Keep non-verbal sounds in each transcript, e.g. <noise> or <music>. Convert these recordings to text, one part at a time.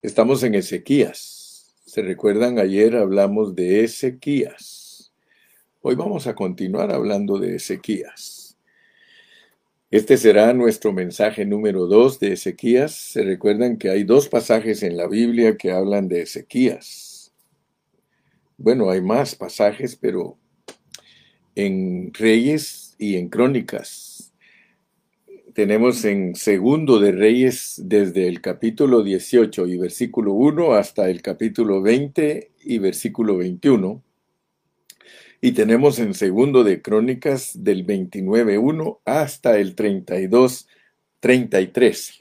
Estamos en Ezequías. ¿Se recuerdan? Ayer hablamos de Ezequías. Hoy vamos a continuar hablando de Ezequías. Este será nuestro mensaje número dos de Ezequías. Se recuerdan que hay dos pasajes en la Biblia que hablan de Ezequías. Bueno, hay más pasajes, pero en Reyes y en Crónicas tenemos en Segundo de Reyes desde el capítulo 18 y versículo 1 hasta el capítulo 20 y versículo 21. Y tenemos en Segundo de Crónicas del 29.1 hasta el 32.33.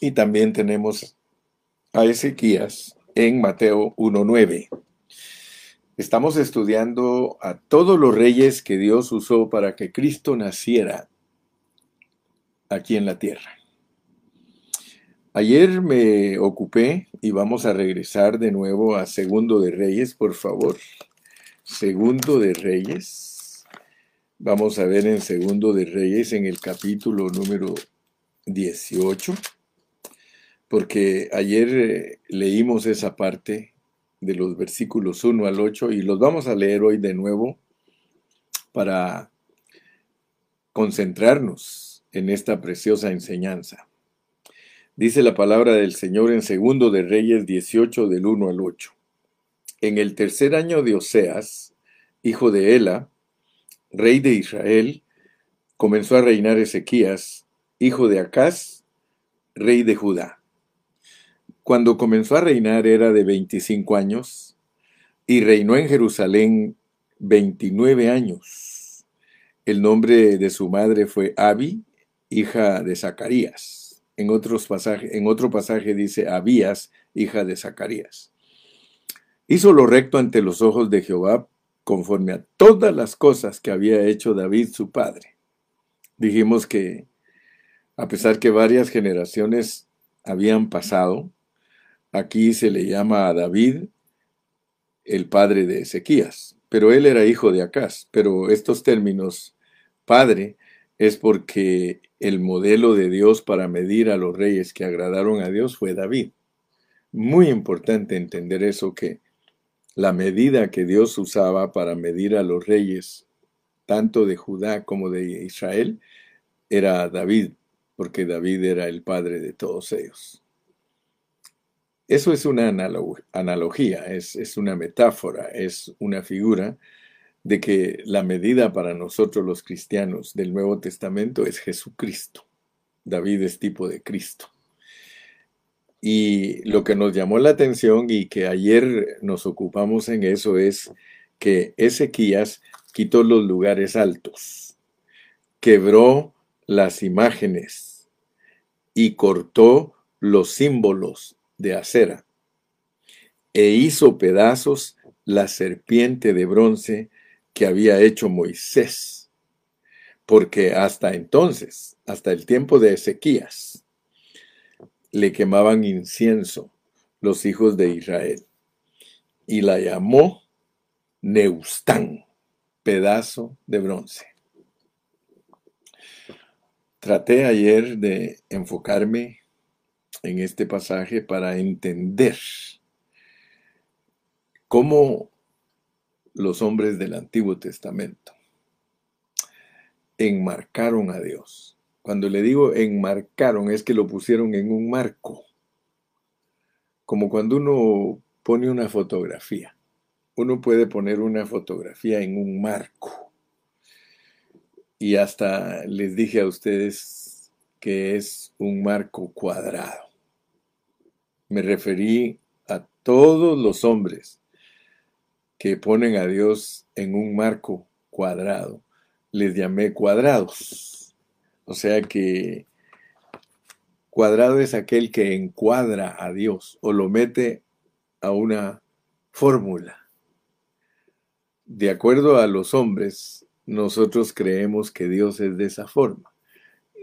Y también tenemos a Ezequías en Mateo 1.9. Estamos estudiando a todos los reyes que Dios usó para que Cristo naciera aquí en la tierra. Ayer me ocupé y vamos a regresar de nuevo a Segundo de Reyes, por favor. Segundo de Reyes. Vamos a ver en Segundo de Reyes en el capítulo número 18, porque ayer eh, leímos esa parte de los versículos 1 al 8 y los vamos a leer hoy de nuevo para concentrarnos en esta preciosa enseñanza. Dice la palabra del Señor en segundo de Reyes 18 del 1 al 8. En el tercer año de Oseas, hijo de Ela, rey de Israel, comenzó a reinar Ezequías, hijo de Acaz, rey de Judá. Cuando comenzó a reinar era de 25 años y reinó en Jerusalén 29 años. El nombre de su madre fue Abi, hija de Zacarías. En, pasaje, en otro pasaje dice Abías, hija de Zacarías. Hizo lo recto ante los ojos de Jehová conforme a todas las cosas que había hecho David su padre. Dijimos que a pesar que varias generaciones habían pasado, aquí se le llama a David el padre de Ezequías, pero él era hijo de Acaz, pero estos términos padre es porque el modelo de Dios para medir a los reyes que agradaron a Dios fue David. Muy importante entender eso que la medida que Dios usaba para medir a los reyes, tanto de Judá como de Israel, era David, porque David era el padre de todos ellos. Eso es una analogía, es, una metáfora, es una figura de que la medida para nosotros los cristianos del Nuevo Testamento es Jesucristo. David es tipo de Cristo. Y lo que nos llamó la atención y que ayer nos ocupamos en eso es que Ezequías quitó los lugares altos, quebró las imágenes y cortó los símbolos de acera e hizo pedazos la serpiente de bronce que había hecho Moisés, porque hasta entonces, hasta el tiempo de Ezequías, le quemaban incienso los hijos de Israel, y la llamó Neustán, pedazo de bronce. Traté ayer de enfocarme en este pasaje para entender cómo los hombres del Antiguo Testamento. Enmarcaron a Dios. Cuando le digo enmarcaron es que lo pusieron en un marco. Como cuando uno pone una fotografía. Uno puede poner una fotografía en un marco. Y hasta les dije a ustedes que es un marco cuadrado. Me referí a todos los hombres que ponen a Dios en un marco cuadrado. Les llamé cuadrados. O sea que cuadrado es aquel que encuadra a Dios o lo mete a una fórmula. De acuerdo a los hombres, nosotros creemos que Dios es de esa forma.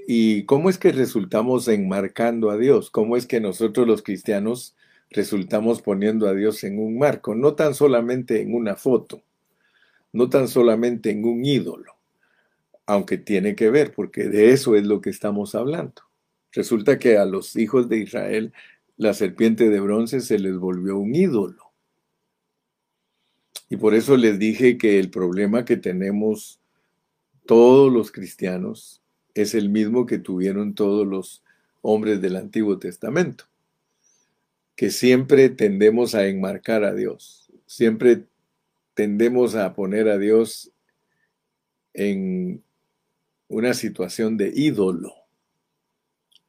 ¿Y cómo es que resultamos enmarcando a Dios? ¿Cómo es que nosotros los cristianos resultamos poniendo a Dios en un marco, no tan solamente en una foto, no tan solamente en un ídolo, aunque tiene que ver, porque de eso es lo que estamos hablando. Resulta que a los hijos de Israel la serpiente de bronce se les volvió un ídolo. Y por eso les dije que el problema que tenemos todos los cristianos es el mismo que tuvieron todos los hombres del Antiguo Testamento, que siempre tendemos a enmarcar a Dios, siempre tendemos a poner a Dios en una situación de ídolo,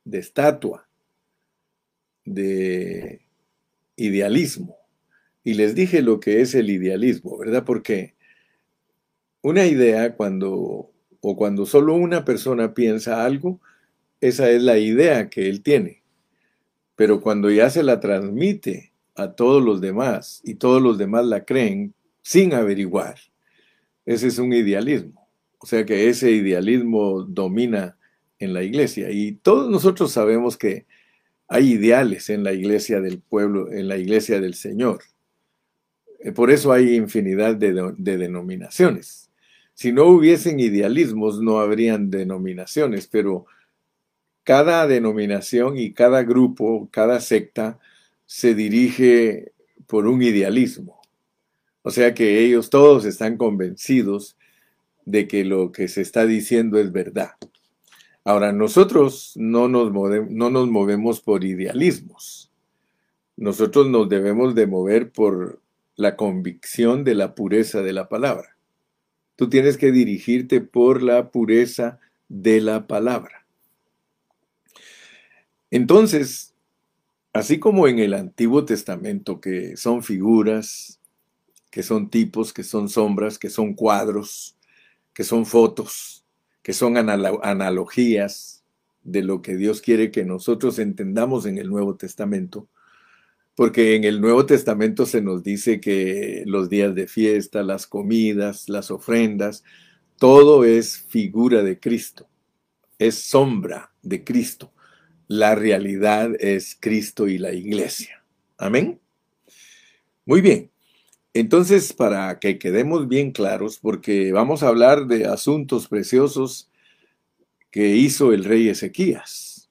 de estatua, de idealismo. Y les dije lo que es el idealismo, ¿verdad? Porque una idea cuando o cuando solo una persona piensa algo, esa es la idea que él tiene. Pero cuando ya se la transmite a todos los demás y todos los demás la creen sin averiguar, ese es un idealismo. O sea que ese idealismo domina en la iglesia. Y todos nosotros sabemos que hay ideales en la iglesia del pueblo, en la iglesia del Señor. Eh, por eso hay infinidad de, de denominaciones. Si no hubiesen idealismos, no habrían denominaciones, pero cada denominación y cada grupo, cada secta, se dirige por un idealismo. O sea que ellos todos están convencidos de que lo que se está diciendo es verdad. Ahora, nosotros no nos, no nos movemos por idealismos. Nosotros nos debemos de mover por la convicción de la pureza de la palabra. Tú tienes que dirigirte por la pureza de la palabra. Entonces, así como en el Antiguo Testamento, que son figuras, que son tipos, que son sombras, que son cuadros, que son fotos, que son analogías de lo que Dios quiere que nosotros entendamos en el Nuevo Testamento, porque en el Nuevo Testamento se nos dice que los días de fiesta, las comidas, las ofrendas, todo es figura de Cristo, es sombra de Cristo. La realidad es Cristo y la iglesia. Amén. Muy bien. Entonces, para que quedemos bien claros, porque vamos a hablar de asuntos preciosos que hizo el rey Ezequías.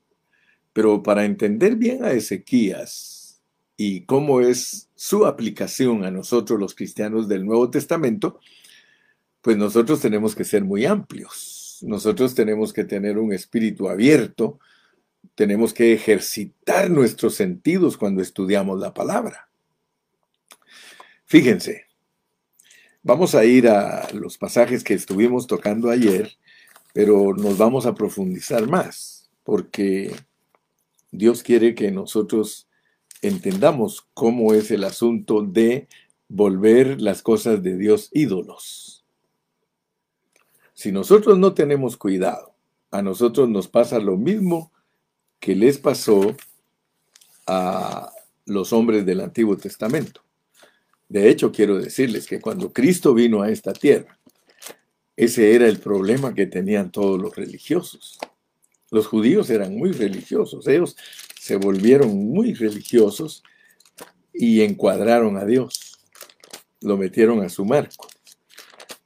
Pero para entender bien a Ezequías, y cómo es su aplicación a nosotros los cristianos del Nuevo Testamento, pues nosotros tenemos que ser muy amplios. Nosotros tenemos que tener un espíritu abierto, tenemos que ejercitar nuestros sentidos cuando estudiamos la palabra. Fíjense, vamos a ir a los pasajes que estuvimos tocando ayer, pero nos vamos a profundizar más, porque Dios quiere que nosotros entendamos cómo es el asunto de volver las cosas de Dios ídolos. Si nosotros no tenemos cuidado, a nosotros nos pasa lo mismo que les pasó a los hombres del Antiguo Testamento. De hecho, quiero decirles que cuando Cristo vino a esta tierra, ese era el problema que tenían todos los religiosos. Los judíos eran muy religiosos, ellos se volvieron muy religiosos y encuadraron a Dios, lo metieron a su marco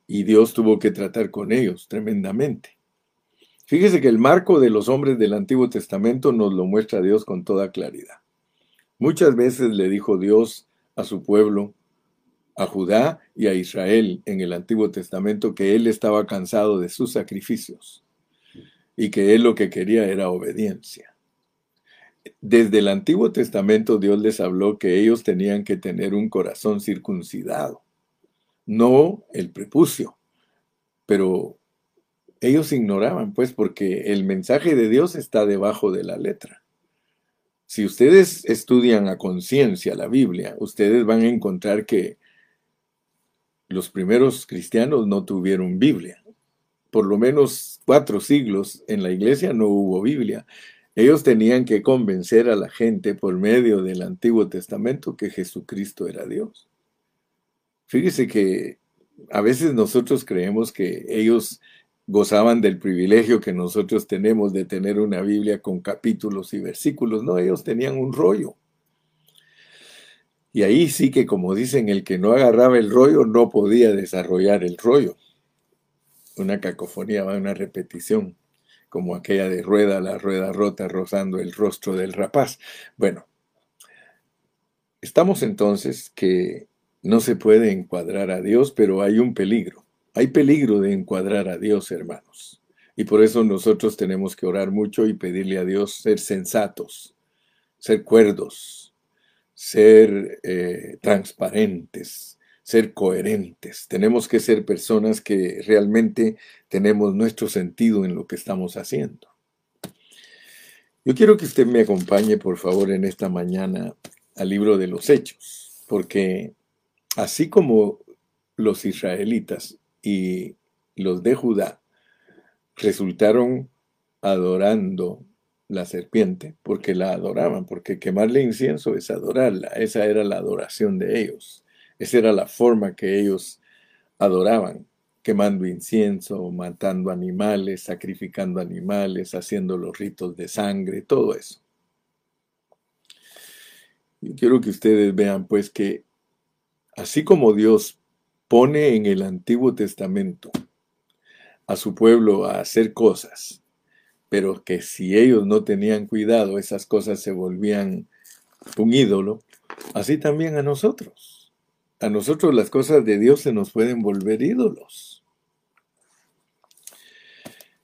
y Dios tuvo que tratar con ellos tremendamente. Fíjese que el marco de los hombres del Antiguo Testamento nos lo muestra Dios con toda claridad. Muchas veces le dijo Dios a su pueblo, a Judá y a Israel en el Antiguo Testamento que él estaba cansado de sus sacrificios y que él lo que quería era obediencia. Desde el Antiguo Testamento Dios les habló que ellos tenían que tener un corazón circuncidado, no el prepucio, pero ellos ignoraban, pues, porque el mensaje de Dios está debajo de la letra. Si ustedes estudian a conciencia la Biblia, ustedes van a encontrar que los primeros cristianos no tuvieron Biblia por lo menos cuatro siglos en la iglesia no hubo Biblia. Ellos tenían que convencer a la gente por medio del Antiguo Testamento que Jesucristo era Dios. Fíjese que a veces nosotros creemos que ellos gozaban del privilegio que nosotros tenemos de tener una Biblia con capítulos y versículos. No, ellos tenían un rollo. Y ahí sí que, como dicen, el que no agarraba el rollo no podía desarrollar el rollo una cacofonía, una repetición, como aquella de rueda, la rueda rota rozando el rostro del rapaz. Bueno, Estamos entonces que no se puede encuadrar a Dios, pero hay un peligro. Hay peligro de encuadrar a Dios, hermanos. Y por eso nosotros tenemos que orar mucho y pedirle a Dios ser sensatos, ser cuerdos, ser eh, transparentes, ser coherentes. Tenemos que ser personas que realmente tenemos nuestro sentido en lo que estamos haciendo. Yo quiero que usted me acompañe, por favor, en esta mañana al libro de los Hechos, porque así como los israelitas y los de Judá resultaron adorando la serpiente, porque la adoraban, porque quemarle incienso es adorarla, esa era la adoración de ellos, esa era la forma que ellos adoraban, quemando incienso, matando animales, sacrificando animales, haciendo los ritos de sangre, todo eso. Yo quiero que ustedes vean pues que así como Dios pone en el Antiguo Testamento a su pueblo a hacer cosas, pero que si ellos no tenían cuidado, esas cosas se volvían un ídolo, así también a nosotros. A nosotros las cosas de Dios se nos pueden volver ídolos.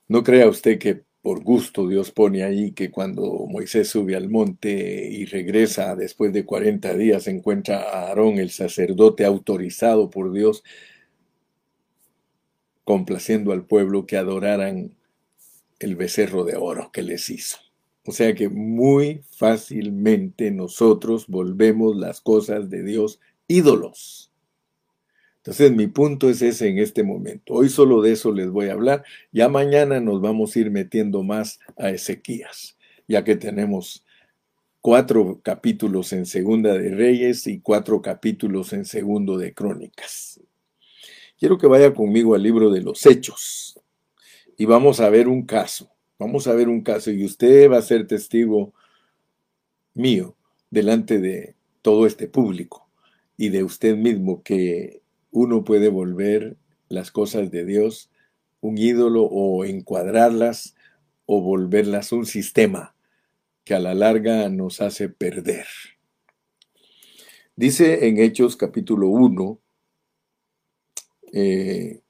No crea usted que por gusto Dios pone ahí que cuando Moisés sube al monte y regresa después de 40 días encuentra a Aarón, el sacerdote autorizado por Dios, complaciendo al pueblo que adoraran el becerro de oro que les hizo. O sea que muy fácilmente nosotros volvemos las cosas de Dios ídolos. Entonces mi punto es ese en este momento. Hoy solo de eso les voy a hablar. Ya mañana nos vamos a ir metiendo más a Ezequías, ya que tenemos cuatro capítulos en Segunda de Reyes y cuatro capítulos en Segundo de Crónicas. Quiero que vaya conmigo al libro de los Hechos y vamos a ver un caso. Vamos a ver un caso y usted va a ser testigo mío delante de todo este público y de usted mismo que uno puede volver las cosas de Dios un ídolo o encuadrarlas o volverlas un sistema que a la larga nos hace perder. Dice en Hechos capítulo 1, eh,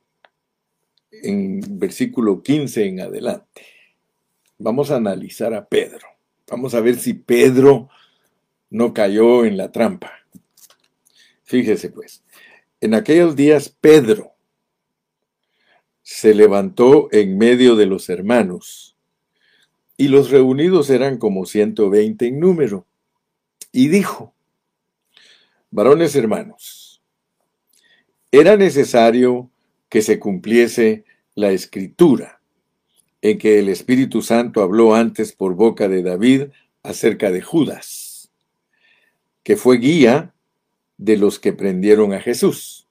en versículo 15 en adelante. Vamos a analizar a Pedro. Vamos a ver si Pedro no cayó en la trampa. Fíjese pues, en aquellos días Pedro se levantó en medio de los hermanos, y los reunidos eran como 120 en número, y dijo, varones hermanos, era necesario que se cumpliese la escritura en que el Espíritu Santo habló antes por boca de David acerca de Judas, que fue guía de los que prendieron a Jesús.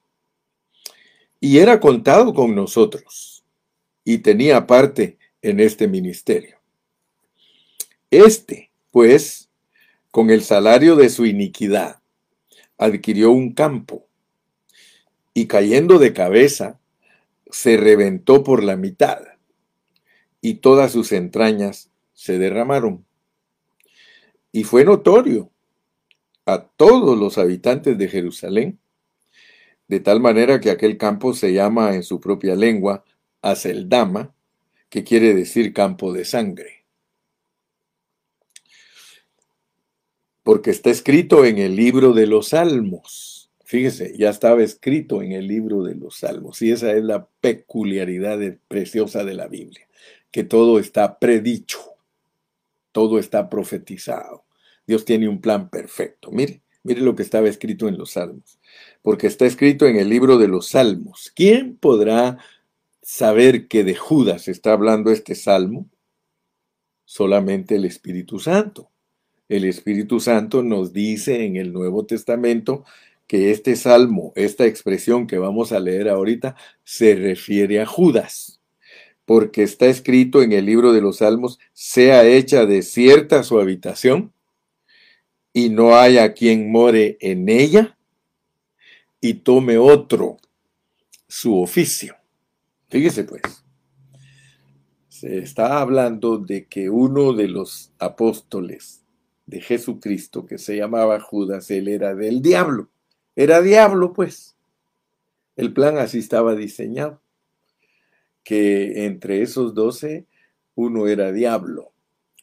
Y era contado con nosotros y tenía parte en este ministerio. Este, pues, con el salario de su iniquidad, adquirió un campo y cayendo de cabeza, se reventó por la mitad y todas sus entrañas se derramaron. Y fue notorio a todos los habitantes de Jerusalén, de tal manera que aquel campo se llama en su propia lengua Aseldama, que quiere decir campo de sangre. Porque está escrito en el libro de los Salmos. Fíjese, ya estaba escrito en el libro de los Salmos. Y esa es la peculiaridad preciosa de la Biblia, que todo está predicho, todo está profetizado. Dios tiene un plan perfecto. Mire, mire lo que estaba escrito en los Salmos. Porque está escrito en el libro de los Salmos. ¿Quién podrá saber que de Judas está hablando este salmo? Solamente el Espíritu Santo. El Espíritu Santo nos dice en el Nuevo Testamento que este salmo, esta expresión que vamos a leer ahorita, se refiere a Judas, porque está escrito en el libro de los Salmos, sea hecha desierta su habitación y no haya quien more en ella y tome otro su oficio. Fíjese pues, se está hablando de que uno de los apóstoles de Jesucristo, que se llamaba Judas, él era del diablo. Era diablo, pues. El plan así estaba diseñado, que entre esos doce uno era diablo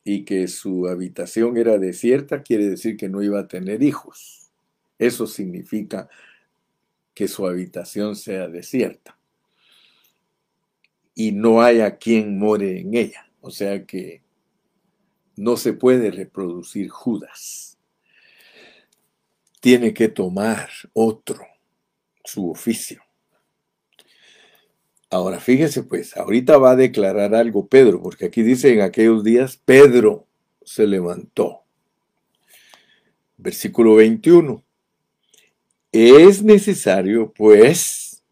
y que su habitación era desierta, quiere decir que no iba a tener hijos. Eso significa que su habitación sea desierta y no haya quien more en ella. O sea que no se puede reproducir Judas. Tiene que tomar otro su oficio. Ahora fíjese pues, ahorita va a declarar algo Pedro, porque aquí dice en aquellos días, Pedro se levantó. Versículo 21. Es necesario pues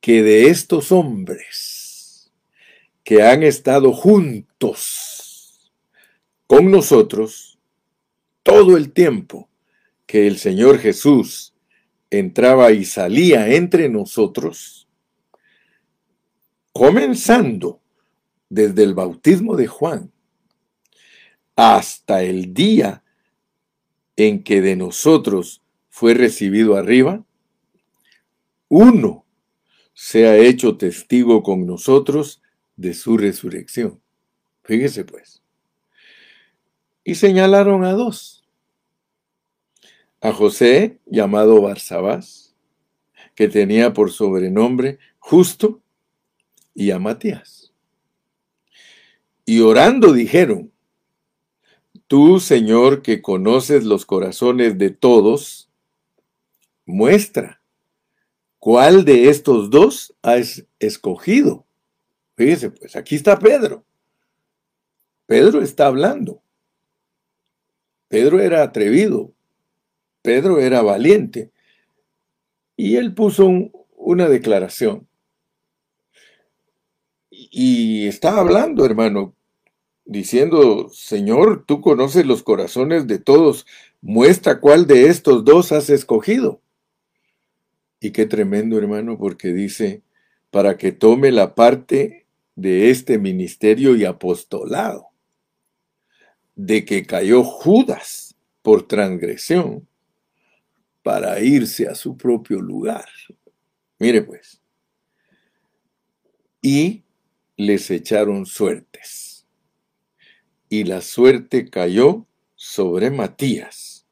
que de estos hombres que han estado juntos con nosotros todo el tiempo que el Señor Jesús entraba y salía entre nosotros, comenzando desde el bautismo de Juan hasta el día en que de nosotros fue recibido arriba, uno se ha hecho testigo con nosotros de su resurrección. Fíjese pues. Y señalaron a dos. A José, llamado Barsabás, que tenía por sobrenombre justo, y a Matías. Y orando dijeron, Tú, Señor, que conoces los corazones de todos, muestra cuál de estos dos has escogido. Fíjese, pues aquí está Pedro. Pedro está hablando. Pedro era atrevido. Pedro era valiente. Y él puso una declaración y estaba hablando, hermano, diciendo, Señor, tú conoces los corazones de todos, muestra cuál de estos dos has escogido. Y qué tremendo, hermano, porque dice, para que tome la parte de este ministerio y apostolado, de que cayó Judas por transgresión para irse a su propio lugar. Mire pues. Y les echaron suertes. Y la suerte cayó sobre Matías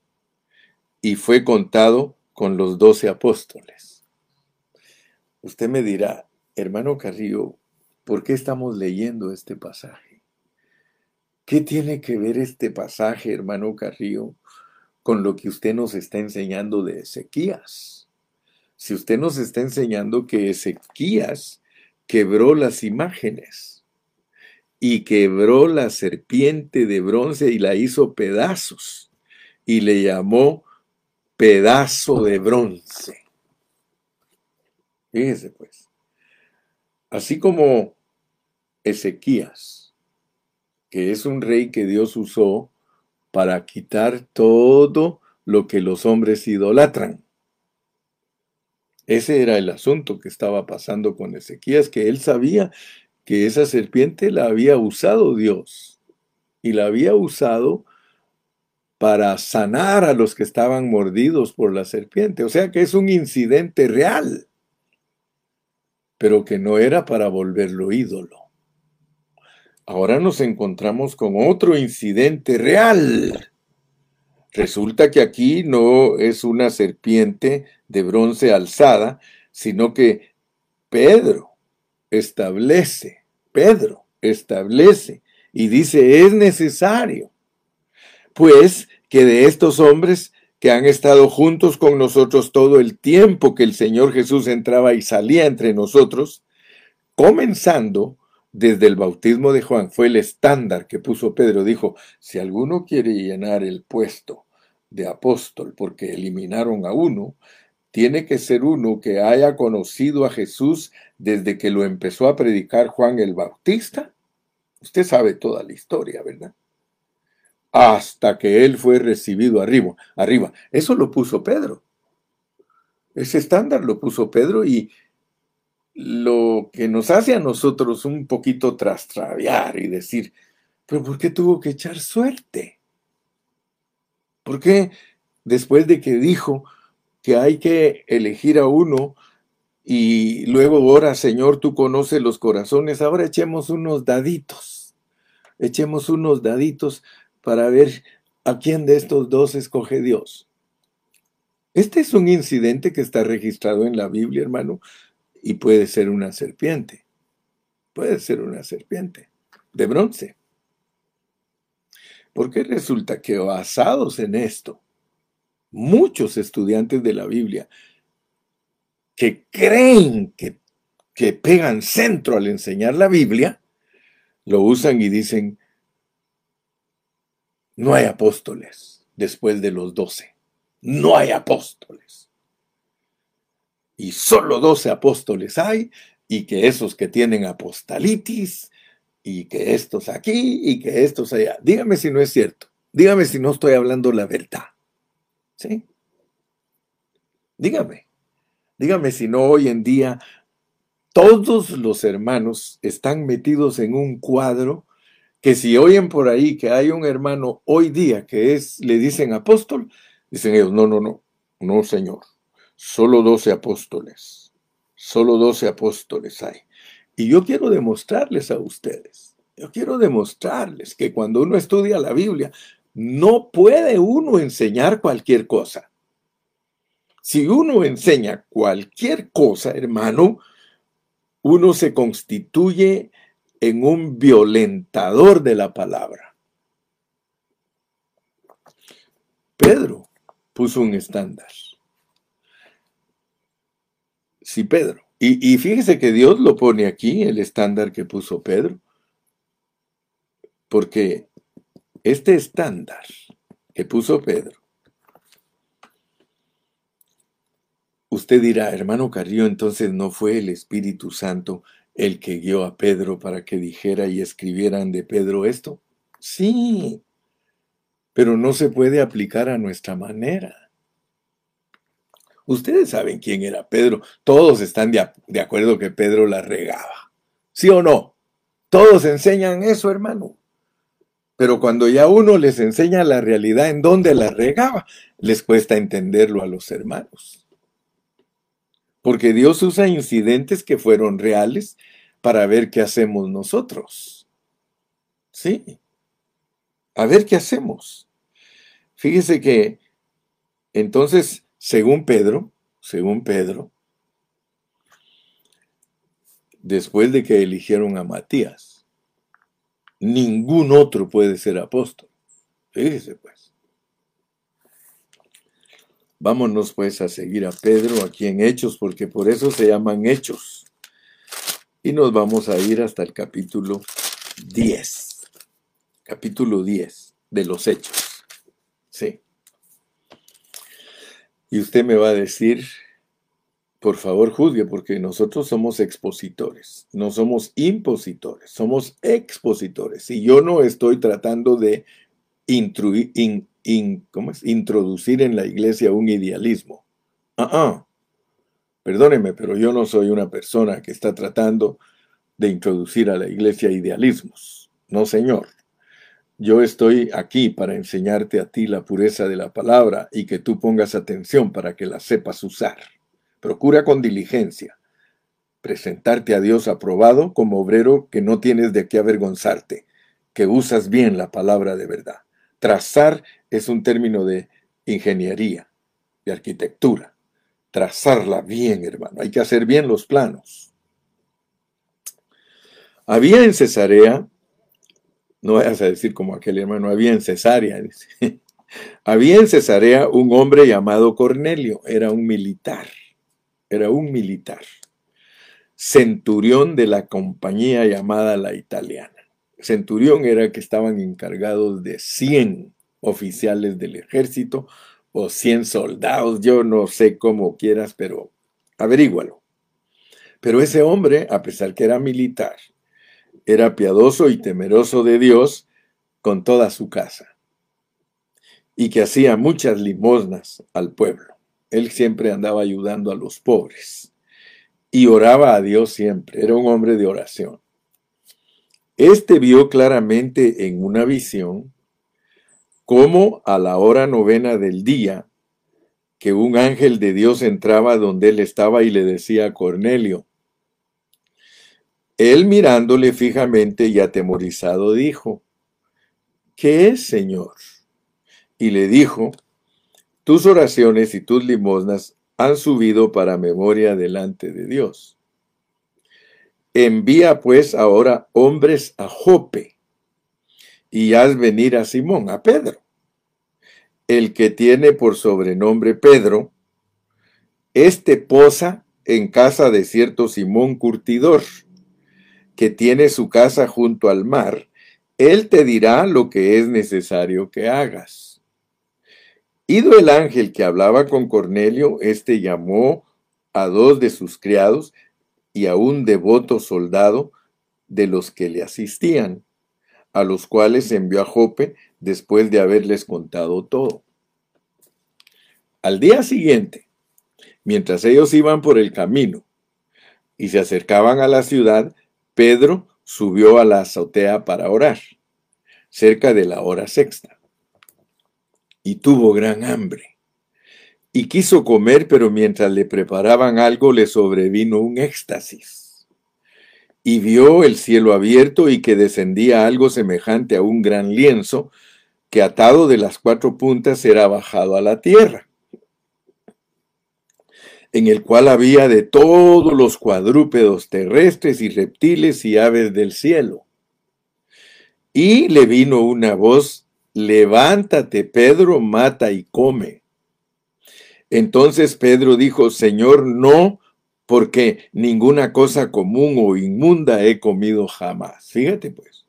y fue contado con los doce apóstoles. Usted me dirá, hermano Carrillo, ¿por qué estamos leyendo este pasaje? ¿Qué tiene que ver este pasaje, hermano Carrillo, con lo que usted nos está enseñando de Ezequías? Si usted nos está enseñando que Ezequías quebró las imágenes y quebró la serpiente de bronce y la hizo pedazos y le llamó pedazo de bronce. Fíjese pues, así como Ezequías, que es un rey que Dios usó para quitar todo lo que los hombres idolatran. Ese era el asunto que estaba pasando con Ezequías, que él sabía que esa serpiente la había usado Dios y la había usado para sanar a los que estaban mordidos por la serpiente. O sea que es un incidente real, pero que no era para volverlo ídolo. Ahora nos encontramos con otro incidente real Resulta que aquí no es una serpiente de bronce alzada, sino que Pedro establece, Pedro establece y dice, es necesario, pues que de estos hombres que han estado juntos con nosotros todo el tiempo que el Señor Jesús entraba y salía entre nosotros, comenzando desde el bautismo de Juan, fue el estándar que puso Pedro, dijo, si alguno quiere llenar el puesto de apóstol porque eliminaron a uno, tiene que ser uno que haya conocido a Jesús desde que lo empezó a predicar Juan el Bautista. Usted sabe toda la historia, ¿verdad? Hasta que él fue recibido arriba. Arriba. Eso lo puso Pedro. Ese estándar lo puso Pedro y lo que nos hace a nosotros un poquito trastraviar y decir, pero ¿por qué tuvo que echar suerte? ¿Por qué después de que dijo que hay que elegir a uno y luego ora, Señor, tú conoces los corazones, ahora echemos unos daditos, echemos unos daditos para ver a quién de estos dos escoge Dios? Este es un incidente que está registrado en la Biblia, hermano, y puede ser una serpiente. Puede ser una serpiente de bronce. Porque resulta que basados en esto, muchos estudiantes de la Biblia que creen que, que pegan centro al enseñar la Biblia, lo usan y dicen, no hay apóstoles después de los doce. No hay apóstoles. Y solo doce apóstoles hay, y que esos que tienen apostolitis, y que estos aquí, y que estos allá. Dígame si no es cierto. Dígame si no estoy hablando la verdad. ¿Sí? Dígame. Dígame si no hoy en día todos los hermanos están metidos en un cuadro que si oyen por ahí que hay un hermano hoy día que es, le dicen apóstol, dicen ellos, no, no, no, no, Señor, solo doce apóstoles, solo doce apóstoles hay. Y yo quiero demostrarles a ustedes, yo quiero demostrarles que cuando uno estudia la Biblia, no puede uno enseñar cualquier cosa. Si uno enseña cualquier cosa, hermano, uno se constituye en un violentador de la palabra. Pedro puso un estándar. Sí, Pedro. Y, y, fíjese que Dios lo pone aquí, el estándar que puso Pedro. Porque este estándar que puso Pedro, usted dirá, hermano Carrillo, entonces no fue el Espíritu Santo el que guió a Pedro para que dijera y escribieran de Pedro esto? Sí, pero no se puede aplicar a nuestra manera. Ustedes saben quién era Pedro. Todos están de, acuerdo que Pedro la regaba. ¿Sí o no? Todos enseñan eso, hermano. Pero cuando ya uno les enseña la realidad en donde la regaba, les cuesta entenderlo a los hermanos. Porque Dios usa incidentes que fueron reales para ver qué hacemos nosotros. Sí. A ver qué hacemos. Fíjese que entonces, según Pedro, según Pedro, después de que eligieron a Matías, ningún otro puede ser apóstol. Fíjese pues. Vámonos pues a seguir a Pedro aquí en Hechos, porque por eso se llaman Hechos. Y nos vamos a ir hasta el capítulo 10. Capítulo 10 de los Hechos. Sí. Y usted me va a decir, por favor juzgue, porque nosotros somos expositores, no somos impositores, somos expositores. Y yo no estoy tratando de introducir en la iglesia un idealismo. Ah, ah. Perdóneme, pero yo no soy una persona que está tratando de introducir a la iglesia idealismos. No, Señor. Yo estoy aquí para enseñarte a ti la pureza de la palabra y que tú pongas atención para que la sepas usar. Procura con diligencia presentarte a Dios aprobado como obrero que no tienes de qué avergonzarte, que usas bien la palabra de verdad. Trazar es un término de ingeniería, de arquitectura trazarla bien, hermano. Hay que hacer bien los planos. Había en Cesarea, no vayas a decir como aquel hermano, había en Cesarea, <laughs> había en Cesarea un hombre llamado Cornelio, era un militar, era un militar, centurión de la compañía llamada la italiana. Centurión era que estaban encargados de 100 oficiales del ejército o 100 soldados, yo no sé cómo quieras, pero averígualo. Pero ese hombre, a pesar que era militar, era piadoso y temeroso de Dios con toda su casa y que hacía muchas limosnas al pueblo. Él siempre andaba ayudando a los pobres y oraba a Dios siempre, era un hombre de oración. Este vio claramente en una visión como a la hora novena del día, que un ángel de Dios entraba donde él estaba y le decía a Cornelio. Él mirándole fijamente y atemorizado dijo, ¿qué es, Señor? Y le dijo, tus oraciones y tus limosnas han subido para memoria delante de Dios. Envía pues ahora hombres a Jope y haz venir a Simón, a Pedro, el que tiene por sobrenombre Pedro, este posa en casa de cierto Simón Curtidor, que tiene su casa junto al mar, él te dirá lo que es necesario que hagas. Ido el ángel que hablaba con Cornelio, éste llamó a dos de sus criados y a un devoto soldado de los que le asistían a los cuales envió a Jope después de haberles contado todo. Al día siguiente, mientras ellos iban por el camino y se acercaban a la ciudad, Pedro subió a la azotea para orar, cerca de la hora sexta, y tuvo gran hambre. Y quiso comer, pero mientras le preparaban algo le sobrevino un éxtasis y vio el cielo abierto y que descendía algo semejante a un gran lienzo que atado de las cuatro puntas era bajado a la tierra, en el cual había de todos los cuadrúpedos terrestres y reptiles y aves del cielo. Y le vino una voz, levántate Pedro, mata y come. Entonces Pedro dijo, Señor, no, porque ninguna cosa común o inmunda he comido jamás. Fíjate pues.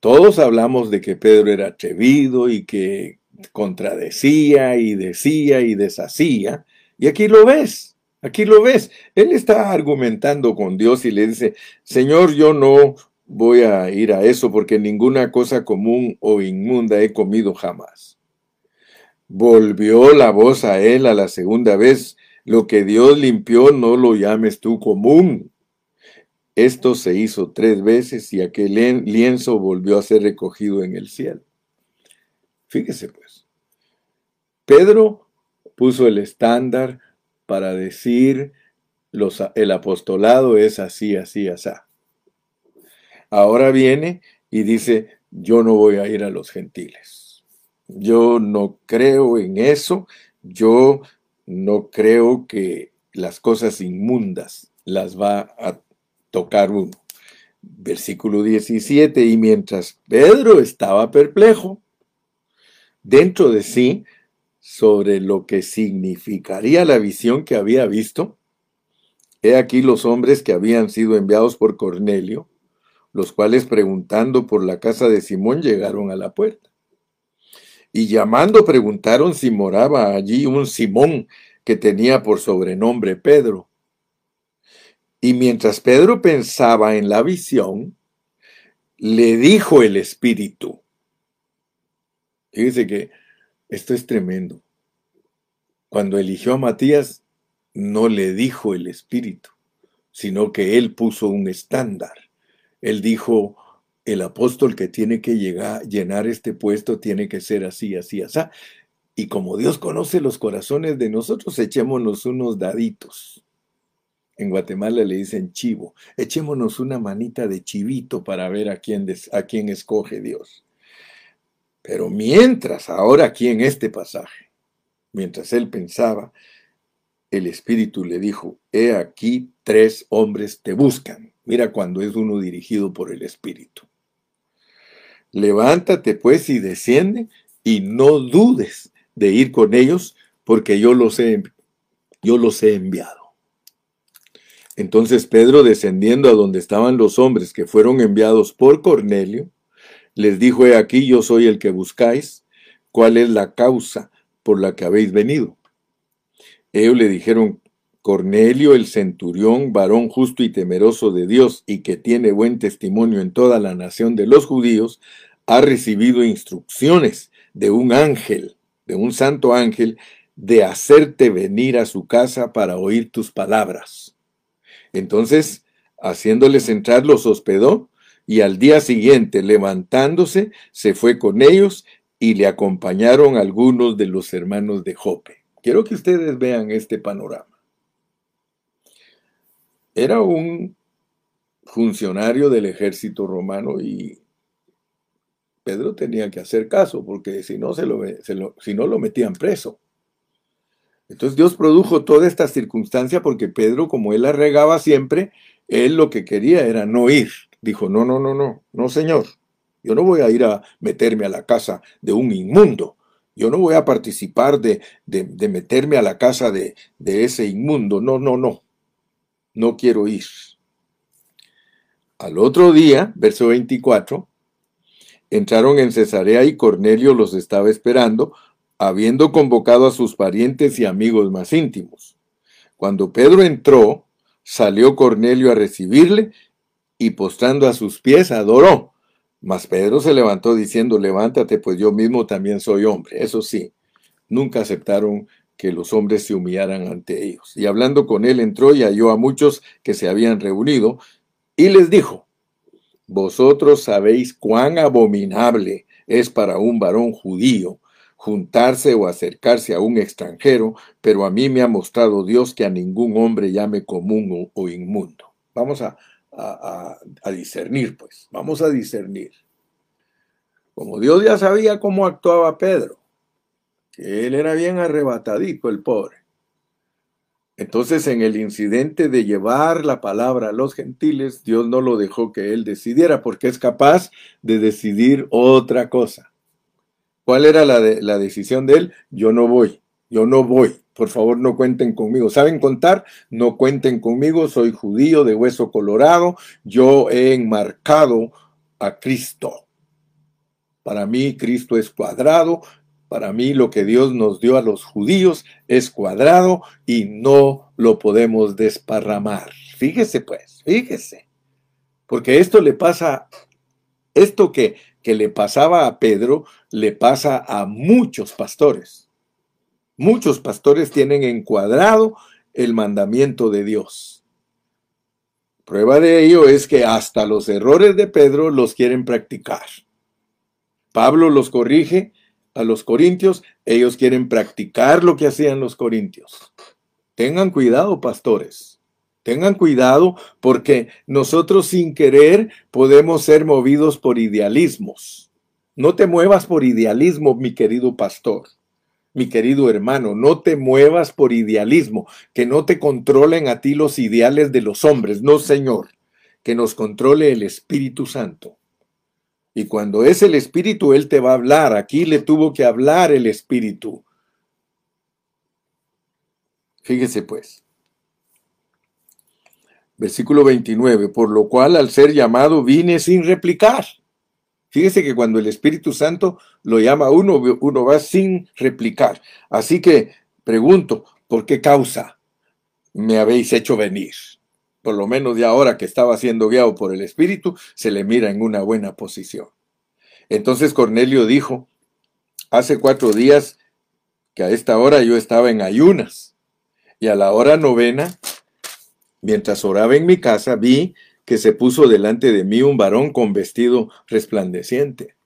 Todos hablamos de que Pedro era atrevido y que contradecía y decía y deshacía. Y aquí lo ves, aquí lo ves. Él está argumentando con Dios y le dice, Señor, yo no voy a ir a eso porque ninguna cosa común o inmunda he comido jamás. Volvió la voz a él a la segunda vez lo que Dios limpió no lo llames tú común. Esto se hizo tres veces y aquel lienzo volvió a ser recogido en el cielo. Fíjese pues. Pedro puso el estándar para decir los, el apostolado es así, así, así. Ahora viene y dice, yo no voy a ir a los gentiles. Yo no creo en eso. Yo no creo que las cosas inmundas las va a tocar uno. Versículo 17, y mientras Pedro estaba perplejo dentro de sí sobre lo que significaría la visión que había visto, he aquí los hombres que habían sido enviados por Cornelio, los cuales preguntando por la casa de Simón llegaron a la puerta. Y llamando preguntaron si moraba allí un Simón que tenía por sobrenombre Pedro. Y mientras Pedro pensaba en la visión, le dijo el Espíritu. Fíjese que esto es tremendo. Cuando eligió a Matías, no le dijo el Espíritu, sino que él puso un estándar. Él dijo, el apóstol que tiene que llegar, llenar este puesto tiene que ser así, así, así. Y como Dios conoce los corazones de nosotros, echémonos unos daditos. En Guatemala le dicen chivo. Echémonos una manita de chivito para ver a quién, a quién escoge Dios. Pero mientras, ahora aquí en este pasaje, mientras él pensaba, el Espíritu le dijo, he aquí tres hombres te buscan. Mira cuando es uno dirigido por el Espíritu. Levántate pues y desciende y no dudes de ir con ellos porque yo los he, yo los he enviado. Entonces Pedro, descendiendo a donde estaban los hombres que fueron enviados por Cornelio, les dijo, he aquí yo soy el que buscáis, ¿cuál es la causa por la que habéis venido? Ellos le dijeron, Cornelio el centurión, varón justo y temeroso de Dios y que tiene buen testimonio en toda la nación de los judíos, ha recibido instrucciones de un ángel, de un santo ángel, de hacerte venir a su casa para oír tus palabras. Entonces, haciéndoles entrar, los hospedó y al día siguiente, levantándose, se fue con ellos y le acompañaron algunos de los hermanos de Jope. Quiero que ustedes vean este panorama. Era un funcionario del ejército romano y Pedro tenía que hacer caso porque si no, se lo, si no lo metían preso. Entonces Dios produjo toda esta circunstancia porque Pedro, como él la regaba siempre, él lo que quería era no ir. Dijo, no, no, no, no, no, Señor. Yo no voy a ir a meterme a la casa de un inmundo. Yo no voy a participar de, de, meterme a la casa de, de ese inmundo. No, no, no. No quiero ir. Al otro día, verso 24, entraron en Cesarea y Cornelio los estaba esperando habiendo convocado a sus parientes y amigos más íntimos. Cuando Pedro entró, salió Cornelio a recibirle y postrando a sus pies adoró. Mas Pedro se levantó diciendo, levántate, pues yo mismo también soy hombre. Eso sí, nunca aceptaron que los hombres se humillaran ante ellos. Y hablando con él entró y halló a muchos que se habían reunido y les dijo, vosotros sabéis cuán abominable es para un varón judío juntarse o acercarse a un extranjero, pero a mí me ha mostrado Dios que a ningún hombre llame común o, inmundo. Vamos a, a, discernir, pues, vamos a discernir. Como Dios ya sabía cómo actuaba Pedro, que él era bien arrebatadico, el pobre. Entonces, en el incidente de llevar la palabra a los gentiles, Dios no lo dejó que él decidiera, porque es capaz de decidir otra cosa. ¿Cuál era la, la decisión de él? Yo no voy, yo no voy. Por favor, no cuenten conmigo. ¿Saben contar? No cuenten conmigo. Soy judío de hueso colorado. Yo he enmarcado a Cristo. Para mí, Cristo es cuadrado. Para mí, lo que Dios nos dio a los judíos es cuadrado y no lo podemos desparramar. Fíjese, pues, fíjese. Porque esto le pasa, esto que que le pasaba a Pedro, le pasa a muchos pastores. Muchos pastores tienen encuadrado el mandamiento de Dios. Prueba de ello es que hasta los errores de Pedro los quieren practicar. Pablo los corrige a los corintios, ellos quieren practicar lo que hacían los corintios. Tengan cuidado, pastores. Tengan cuidado porque nosotros sin querer podemos ser movidos por idealismos. No te muevas por idealismo, mi querido pastor, mi querido hermano, no te muevas por idealismo, que no te controlen a ti los ideales de los hombres, no Señor, que nos controle el Espíritu Santo. Y cuando es el Espíritu, Él te va a hablar. Aquí le tuvo que hablar el Espíritu. Fíjese pues. Versículo 29, por lo cual al ser llamado vine sin replicar. Fíjese que cuando el Espíritu Santo lo llama uno, uno va sin replicar. Así que pregunto, ¿por qué causa me habéis hecho venir? Por lo menos ya ahora que estaba siendo guiado por el Espíritu, se le mira en una buena posición. Entonces Cornelio dijo, hace cuatro días que a esta hora yo estaba en ayunas y a la hora novena Mientras oraba en mi casa, vi que se puso delante de mí un varón con vestido resplandeciente.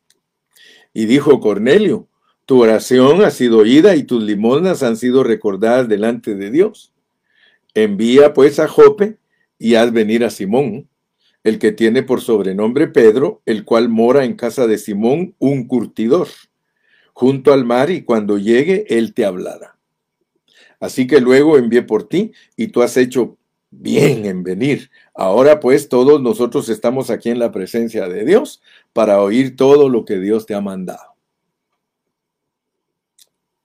Y dijo Cornelio, tu oración ha sido oída y tus limosnas han sido recordadas delante de Dios. Envía pues a Jope y haz venir a Simón, el que tiene por sobrenombre Pedro, el cual mora en casa de Simón, un curtidor, junto al mar, y cuando llegue, él te hablará. Así que luego envié por ti, y tú has hecho bien en venir. Ahora pues todos nosotros estamos aquí en la presencia de Dios para oír todo lo que Dios te ha mandado.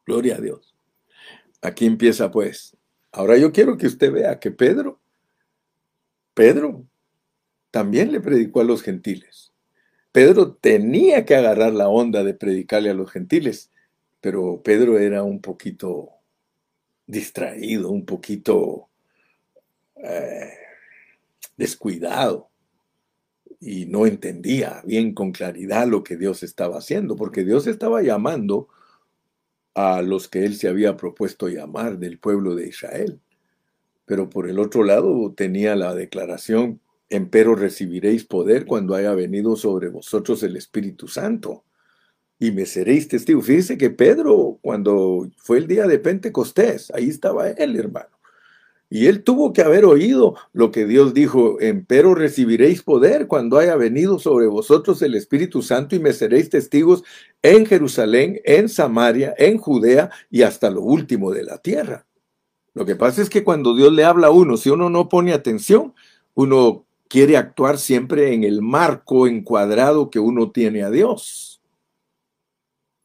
Gloria a Dios. Aquí empieza pues. Ahora yo quiero que usted vea que Pedro, Pedro también le predicó a los gentiles. Pedro tenía que agarrar la onda de predicarle a los gentiles, pero Pedro era un poquito distraído, un poquito eh, descuidado y no entendía bien con claridad lo que Dios estaba haciendo, porque Dios estaba llamando a los que él se había propuesto llamar del pueblo de Israel. Pero por el otro lado tenía la declaración, empero recibiréis poder cuando haya venido sobre vosotros el Espíritu Santo. y me seréis testigo. Fíjese que Pedro, cuando fue el día de Pentecostés, ahí estaba él, hermano. Y él tuvo que haber oído lo que Dios dijo, empero recibiréis poder cuando haya venido sobre vosotros el Espíritu Santo y me seréis testigos en Jerusalén, en Samaria, en Judea y hasta lo último de la tierra. Lo que pasa es que cuando Dios le habla a uno, si uno no pone atención, uno quiere actuar siempre en el marco encuadrado que uno tiene a Dios.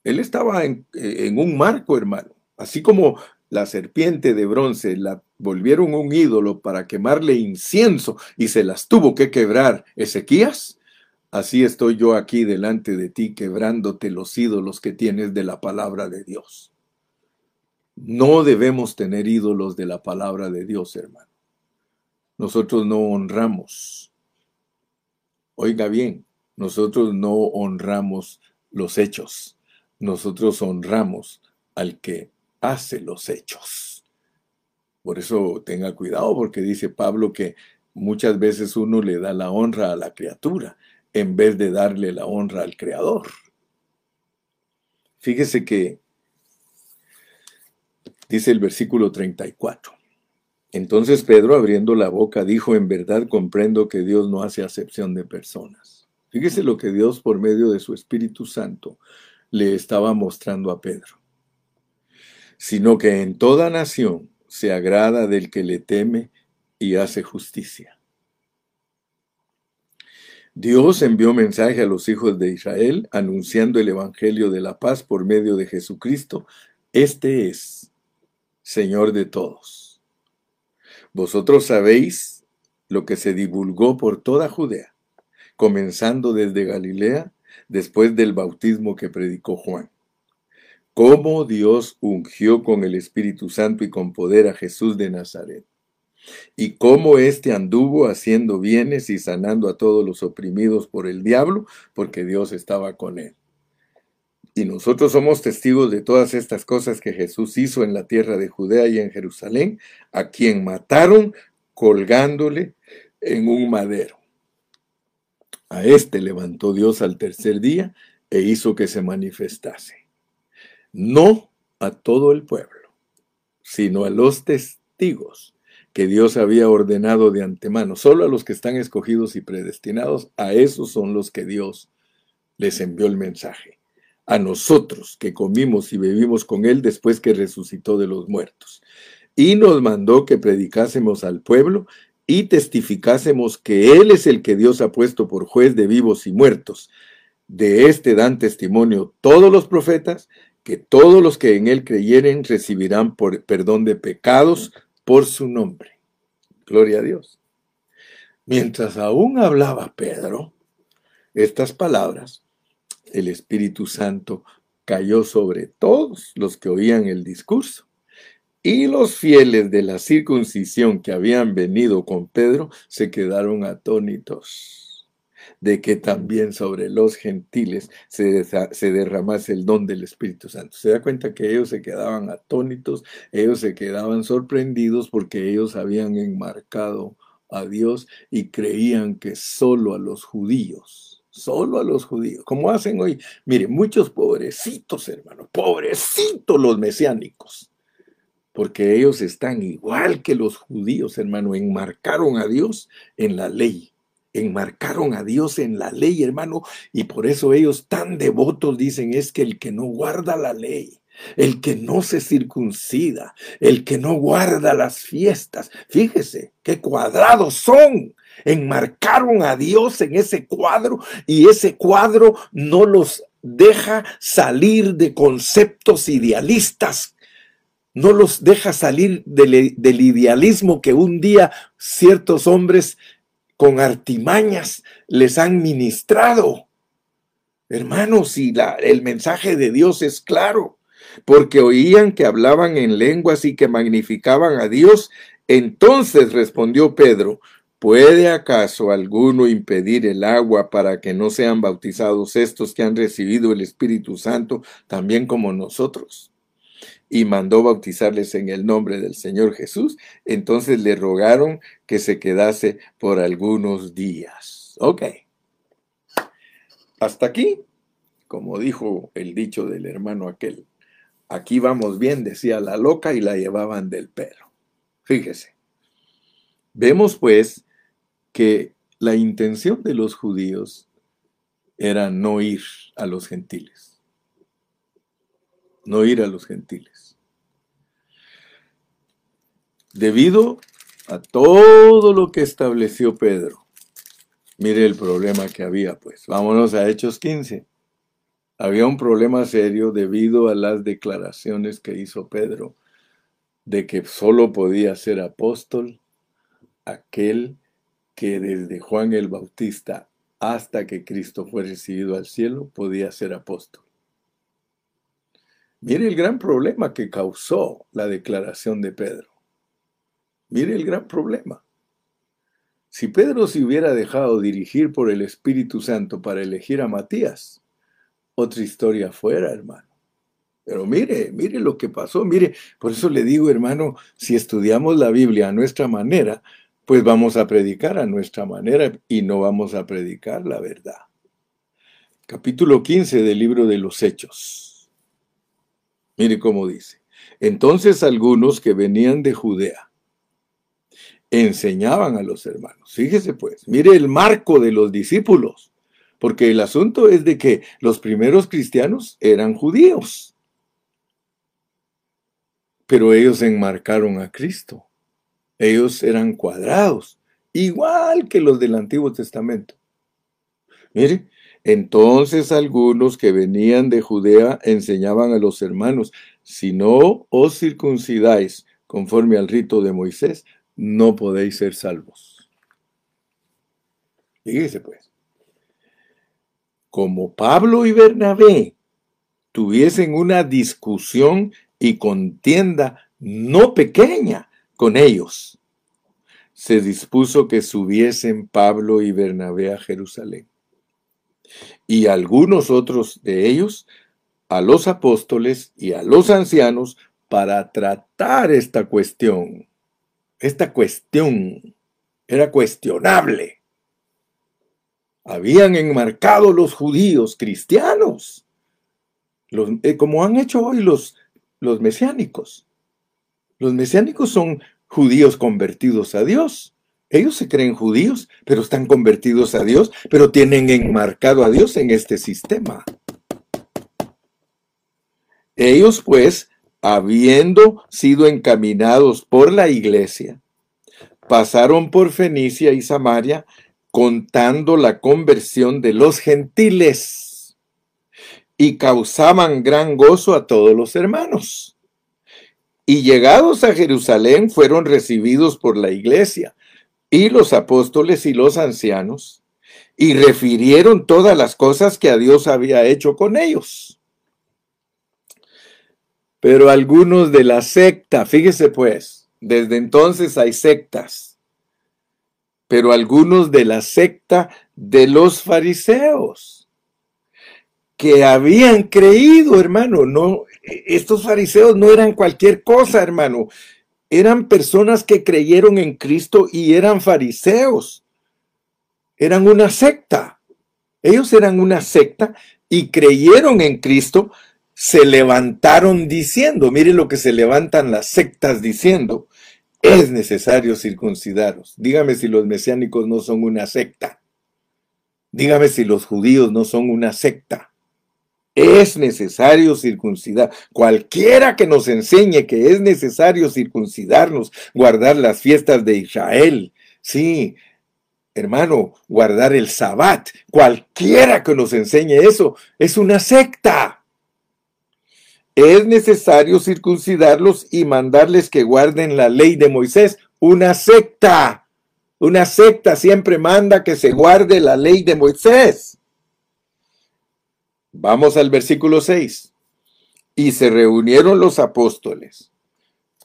Él estaba en, en un marco, hermano. Así como la serpiente de bronce la volvieron un ídolo para quemarle incienso y se las tuvo que quebrar Ezequías, así estoy yo aquí delante de ti quebrándote los ídolos que tienes de la palabra de Dios. No debemos tener ídolos de la palabra de Dios, hermano. Nosotros no honramos. Oiga bien, nosotros no honramos los hechos. Nosotros honramos al que hace los hechos. Por eso tenga cuidado porque dice Pablo que muchas veces uno le da la honra a la criatura en vez de darle la honra al creador. Fíjese que dice el versículo 34. Entonces Pedro, abriendo la boca, dijo, en verdad comprendo que Dios no hace acepción de personas. Fíjese lo que Dios por medio de su Espíritu Santo le estaba mostrando a Pedro sino que en toda nación se agrada del que le teme y hace justicia. Dios envió mensaje a los hijos de Israel anunciando el Evangelio de la paz por medio de Jesucristo. Este es Señor de todos. Vosotros sabéis lo que se divulgó por toda Judea, comenzando desde Galilea, después del bautismo que predicó Juan cómo Dios ungió con el Espíritu Santo y con poder a Jesús de Nazaret, y cómo éste anduvo haciendo bienes y sanando a todos los oprimidos por el diablo, porque Dios estaba con él. Y nosotros somos testigos de todas estas cosas que Jesús hizo en la tierra de Judea y en Jerusalén, a quien mataron colgándole en un madero. A este levantó Dios al tercer día e hizo que se manifestase no a todo el pueblo, sino a los testigos que Dios había ordenado de antemano. Solo a los que están escogidos y predestinados, a esos son los que Dios les envió el mensaje. A nosotros que comimos y bebimos con Él después que resucitó de los muertos. Y nos mandó que predicásemos al pueblo y testificásemos que Él es el que Dios ha puesto por juez de vivos y muertos. De este dan testimonio todos los profetas que todos los que en él creyeren recibirán por perdón de pecados por su nombre. Gloria a Dios. Mientras aún hablaba Pedro estas palabras, el Espíritu Santo cayó sobre todos los que oían el discurso. Y los fieles de la circuncisión que habían venido con Pedro se quedaron atónitos de que también sobre los gentiles se, se, derramase el don del Espíritu Santo. Se da cuenta que ellos se quedaban atónitos, ellos se quedaban sorprendidos porque ellos habían enmarcado a Dios y creían que solo a los judíos, solo a los judíos, como hacen hoy, mire, muchos pobrecitos hermanos, pobrecitos los mesiánicos, porque ellos están igual que los judíos, hermano, enmarcaron a Dios en la ley enmarcaron a Dios en la ley, hermano, y por eso ellos tan devotos dicen es que el que no guarda la ley, el que no se circuncida, el que no guarda las fiestas, fíjese qué cuadrados son. Enmarcaron a Dios en ese cuadro y ese cuadro no los deja salir de conceptos idealistas no los deja salir del, del, idealismo que un día ciertos hombres con artimañas les han ministrado. Hermanos, la, el mensaje de Dios es claro, porque oían que hablaban en lenguas y que magnificaban a Dios, entonces respondió Pedro, ¿puede acaso alguno impedir el agua para que no sean bautizados estos que han recibido el Espíritu Santo también como nosotros? Y mandó bautizarles en el nombre del Señor Jesús, entonces le rogaron que se quedase por algunos días. Ok. Hasta aquí como dijo el dicho del hermano aquel, aquí vamos bien, decía la loca y la llevaban del pelo. Fíjese. Vemos pues que la intención de los judíos era no ir a los gentiles. No ir a los gentiles. Debido a todo lo que estableció Pedro. Mire el problema que había, pues. Vámonos a Hechos 15. Había un problema serio debido a las declaraciones que hizo Pedro de que solo podía ser apóstol aquel que desde Juan el Bautista hasta que Cristo fue recibido al cielo podía ser apóstol. Mire el gran problema que causó la declaración de Pedro. Mire el gran problema. Si Pedro se hubiera dejado dirigir por el Espíritu Santo para elegir a Matías, otra historia fuera, hermano. Pero mire, mire lo que pasó, mire, por eso le digo, hermano, si estudiamos la Biblia a nuestra manera, pues vamos a predicar a nuestra manera y no vamos a predicar la verdad. Capítulo 15 del libro de los Hechos. Mire cómo dice. Entonces algunos que venían de Judea enseñaban a los hermanos. Fíjese pues, mire el marco de los discípulos, porque el asunto es de que los primeros cristianos eran judíos, pero ellos enmarcaron a Cristo. Ellos eran cuadrados, igual que los del Antiguo Testamento. Mire, entonces algunos que venían de Judea enseñaban a los hermanos, si no os circuncidáis conforme al rito de Moisés, no podéis ser salvos. Fíjese pues. Como Pablo y Bernabé tuviesen una discusión y contienda no pequeña con ellos, se dispuso que subiesen Pablo y Bernabé a Jerusalén. Y algunos otros de ellos a los apóstoles y a los ancianos para tratar esta cuestión esta cuestión era cuestionable. Habían enmarcado los judíos cristianos, eh, como han hecho hoy los, los mesiánicos. Los mesiánicos son judíos convertidos a Dios. Ellos se creen judíos, pero están convertidos a Dios, pero tienen enmarcado a Dios en este sistema. Ellos pues habiendo sido encaminados por la iglesia, pasaron por Fenicia y Samaria contando la conversión de los gentiles y causaban gran gozo a todos los hermanos. Y llegados a Jerusalén fueron recibidos por la iglesia y los apóstoles y los ancianos y refirieron todas las cosas que a Dios había hecho con ellos. Pero algunos de la secta, fíjese pues, desde entonces hay sectas, pero algunos de la secta de los fariseos, que habían creído, hermano, no, estos fariseos no eran cualquier cosa, hermano, eran personas que creyeron en Cristo y eran fariseos, eran una secta, ellos eran una secta y creyeron en Cristo, se levantaron diciendo, mire lo que se levantan las sectas diciendo, es necesario circuncidaros. Dígame si los mesiánicos no son una secta. Dígame si los judíos no son una secta. Es necesario circuncidar. Cualquiera que nos enseñe que es necesario circuncidarnos, guardar las fiestas de Israel, sí, hermano, guardar el sabbat, cualquiera que nos enseñe eso, es una secta es necesario circuncidarlos y mandarles que guarden la ley de Moisés. Una secta, una secta siempre manda que se guarde la ley de Moisés. Vamos al versículo 6. Y se reunieron los apóstoles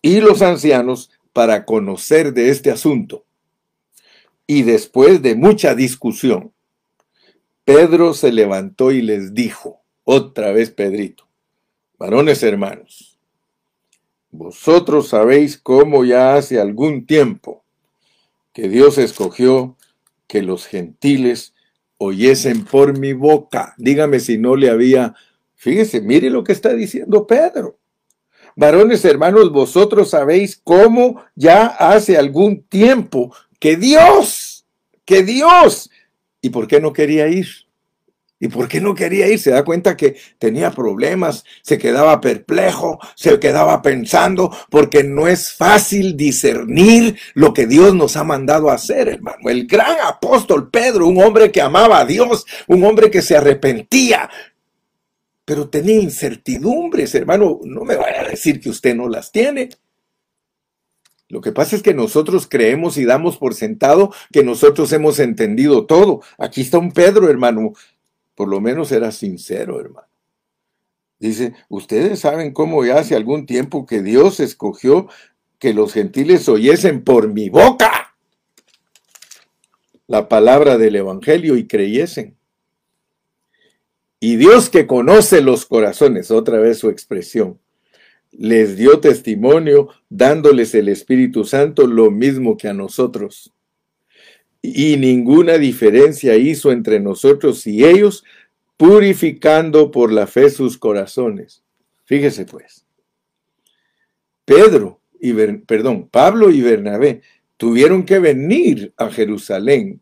y los ancianos para conocer de este asunto. Y después de mucha discusión, Pedro se levantó y les dijo, otra vez Pedrito, Varones hermanos, vosotros sabéis cómo ya hace algún tiempo que Dios escogió que los gentiles oyesen por mi boca. Dígame si no le había... Fíjese, mire lo que está diciendo Pedro. Varones hermanos, vosotros sabéis cómo ya hace algún tiempo que Dios, que Dios, ¿y por qué no quería ir? ¿Y por qué no quería ir? Se da cuenta que tenía problemas, se quedaba perplejo, se quedaba pensando, porque no es fácil discernir lo que Dios nos ha mandado a hacer, hermano. El gran apóstol Pedro, un hombre que amaba a Dios, un hombre que se arrepentía, pero tenía incertidumbres, hermano. No me vaya a decir que usted no las tiene. Lo que pasa es que nosotros creemos y damos por sentado que nosotros hemos entendido todo. Aquí está un Pedro, hermano. Por lo menos era sincero, hermano. Dice, ustedes saben cómo ya hace algún tiempo que Dios escogió que los gentiles oyesen por mi boca la palabra del Evangelio y creyesen. Y Dios que conoce los corazones, otra vez su expresión, les dio testimonio dándoles el Espíritu Santo lo mismo que a nosotros. Y ninguna diferencia hizo entre nosotros y ellos, purificando por la fe sus corazones. Fíjese pues. Pedro y perdón, Pablo y Bernabé tuvieron que venir a Jerusalén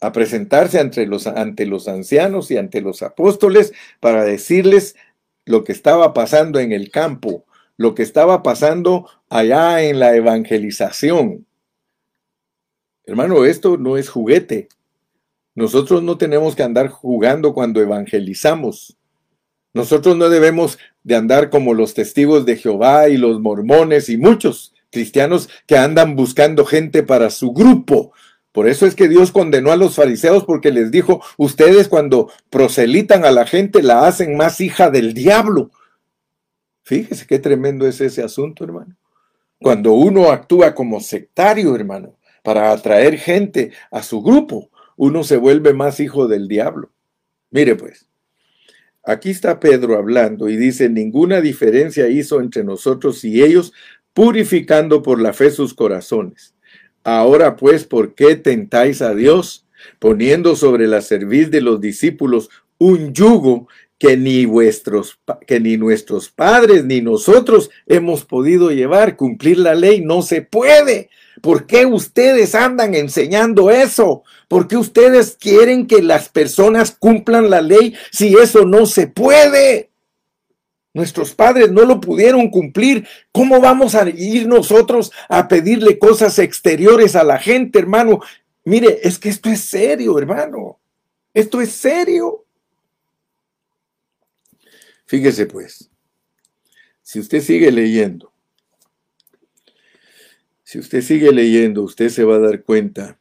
a presentarse ante los, ante los ancianos y ante los apóstoles para decirles lo que estaba pasando en el campo, lo que estaba pasando allá en la evangelización. Hermano, esto no es juguete. Nosotros no tenemos que andar jugando cuando evangelizamos. Nosotros no debemos de andar como los testigos de Jehová y los mormones y muchos cristianos que andan buscando gente para su grupo, por eso es que Dios condenó a los fariseos porque les dijo, ustedes cuando proselitan a la gente la hacen más hija del diablo. Fíjese qué tremendo es ese asunto, hermano. Cuando uno actúa como sectario, hermano, para atraer gente a su grupo, uno se vuelve más hijo del diablo. Mire pues, aquí está Pedro hablando y dice, ninguna diferencia hizo entre nosotros y ellos, purificando por la fe sus corazones Ahora pues, ¿por qué tentáis a Dios, poniendo sobre la cerviz de los discípulos un yugo que ni que ni nuestros padres ni nosotros hemos podido llevar? Cumplir la ley no se puede. ¿Por qué ustedes andan enseñando eso? ¿Por qué ustedes quieren que las personas cumplan la ley si eso no se puede? Nuestros padres no lo pudieron cumplir. ¿Cómo vamos a ir nosotros a pedirle cosas exteriores a la gente, hermano? Mire, es que esto es serio, hermano. Esto es serio. Fíjese pues, si usted sigue leyendo, si usted sigue leyendo, usted se va a dar cuenta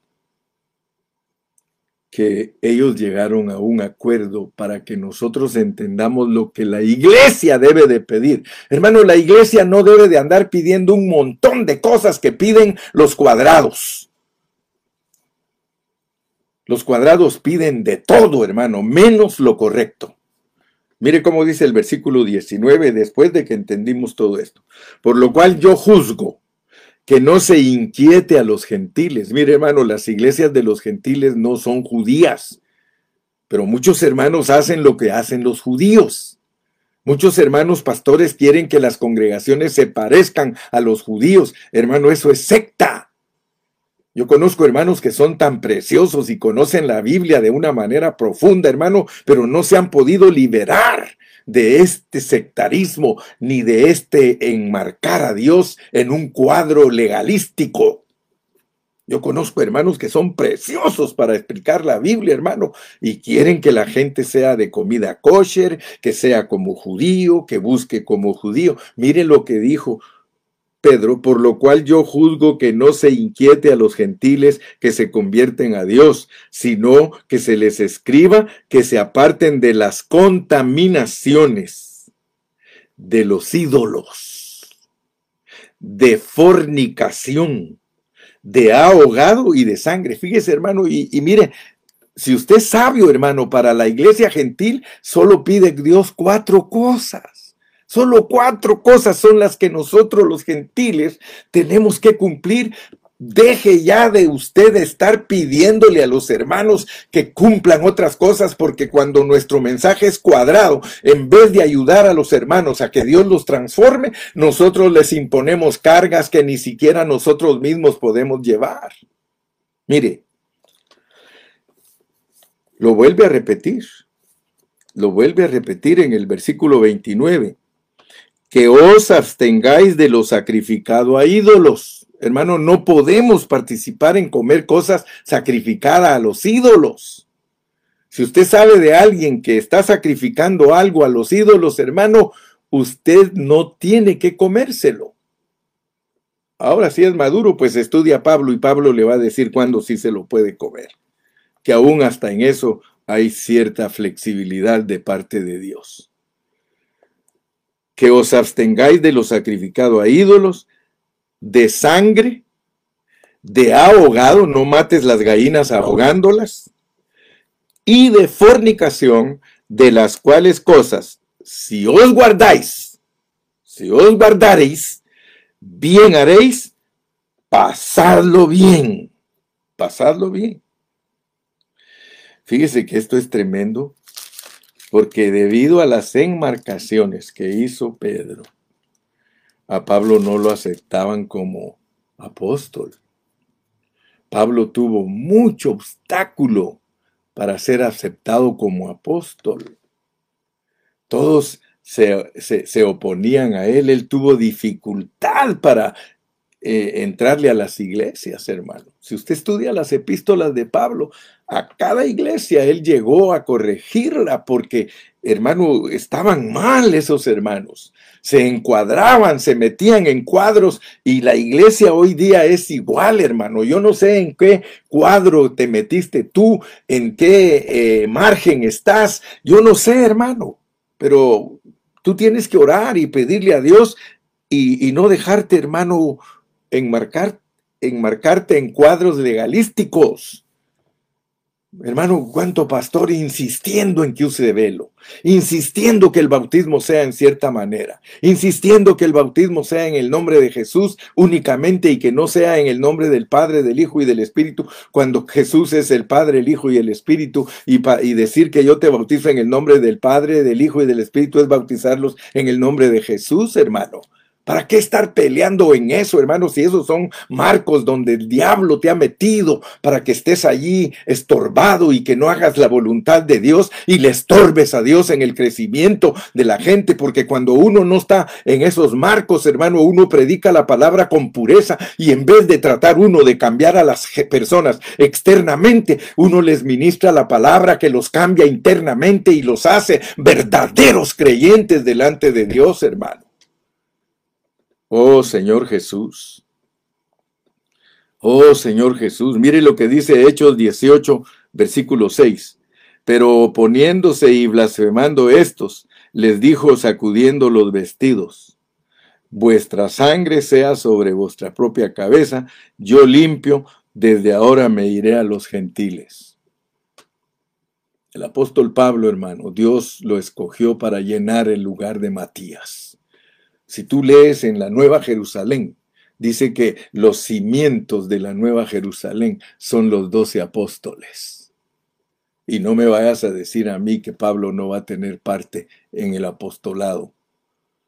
que ellos llegaron a un acuerdo para que nosotros entendamos lo que la iglesia debe de pedir. Hermano, la iglesia no debe de andar pidiendo un montón de cosas que piden los cuadrados. Los cuadrados piden de todo, hermano, menos lo correcto. Mire cómo dice el versículo 19 después de que entendimos todo esto. Por lo cual yo juzgo que no se inquiete a los gentiles. Mire, hermano, las iglesias de los gentiles no son judías, pero muchos hermanos hacen lo que hacen los judíos. Muchos hermanos pastores quieren que las congregaciones se parezcan a los judíos. Hermano, eso es secta. Yo conozco hermanos que son tan preciosos y conocen la Biblia de una manera profunda, hermano, pero no se han podido liberar de este sectarismo ni de este enmarcar a Dios en un cuadro legalístico. Yo conozco hermanos que son preciosos para explicar la Biblia, hermano, y quieren que la gente sea de comida kosher, que sea como judío, que busque como judío. Miren lo que dijo Pedro, por lo cual yo juzgo que no se inquiete a los gentiles que se convierten a Dios, sino que se les escriba que se aparten de las contaminaciones, de los ídolos, de fornicación, de ahogado y de sangre. Fíjese, hermano, y, mire, si usted es sabio, hermano, para la iglesia gentil, solo pide Dios cuatro cosas. Solo cuatro cosas son las que nosotros los gentiles tenemos que cumplir Deje ya de usted estar pidiéndole a los hermanos que cumplan otras cosas porque cuando nuestro mensaje es cuadrado, en vez de ayudar a los hermanos a que Dios los transforme, nosotros les imponemos cargas que ni siquiera nosotros mismos podemos llevar. Mire, lo vuelve a repetir, lo vuelve a repetir en el versículo 29, que os abstengáis de lo sacrificado a ídolos Hermano, no podemos participar en comer cosas sacrificadas a los ídolos. Si usted sabe de alguien que está sacrificando algo a los ídolos, hermano, usted no tiene que comérselo. Ahora si es maduro, pues estudia a Pablo y Pablo le va a decir cuándo sí se lo puede comer. Que aún hasta en eso hay cierta flexibilidad de parte de Dios. Que os abstengáis de lo sacrificado a ídolos de sangre, de ahogado, no mates las gallinas ahogándolas, y de fornicación, de las cuales cosas, si os guardáis, si os guardaréis, bien haréis, pasadlo bien, pasadlo bien. Fíjese que esto es tremendo, porque debido a las enmarcaciones que hizo Pedro, a Pablo no lo aceptaban como apóstol. Pablo tuvo mucho obstáculo para ser aceptado como apóstol. Todos se, oponían a él, él tuvo dificultad para eh, entrarle a las iglesias, hermano. Si usted estudia las epístolas de Pablo, a cada iglesia él llegó a corregirla porque, hermano, estaban mal esos hermanos. Se encuadraban, se metían en cuadros y la iglesia hoy día es igual, hermano. Yo no sé en qué cuadro te metiste tú, en qué eh, margen estás. Yo no sé, hermano, pero tú tienes que orar y pedirle a Dios y, y no dejarte, hermano, enmarcar, enmarcarte en cuadros legalísticos. Hermano, cuánto pastor insistiendo en que use velo, insistiendo que el bautismo sea en cierta manera, insistiendo que el bautismo sea en el nombre de Jesús únicamente y que no sea en el nombre del Padre, del Hijo y del Espíritu, cuando Jesús es el Padre, el Hijo y el Espíritu, y, y decir que yo te bautizo en el nombre del Padre, del Hijo y del Espíritu es bautizarlos en el nombre de Jesús, hermano. ¿Para qué estar peleando en eso, hermanos? Si esos son marcos donde el diablo te ha metido para que estés allí estorbado y que no hagas la voluntad de Dios y le estorbes a Dios en el crecimiento de la gente, porque cuando uno no está en esos marcos, hermano, uno predica la palabra con pureza y en vez de tratar uno de cambiar a las personas externamente, uno les ministra la palabra que los cambia internamente y los hace verdaderos creyentes delante de Dios, hermano. Oh Señor Jesús. Oh Señor Jesús. Mire lo que dice Hechos 18, versículo 6. Pero oponiéndose y blasfemando estos, les dijo sacudiendo los vestidos, vuestra sangre sea sobre vuestra propia cabeza, yo limpio, desde ahora me iré a los gentiles. El apóstol Pablo, hermano, Dios lo escogió para llenar el lugar de Matías. Si tú lees en la Nueva Jerusalén, dice que los cimientos de la Nueva Jerusalén son los doce apóstoles. Y no me vayas a decir a mí que Pablo no va a tener parte en el apostolado.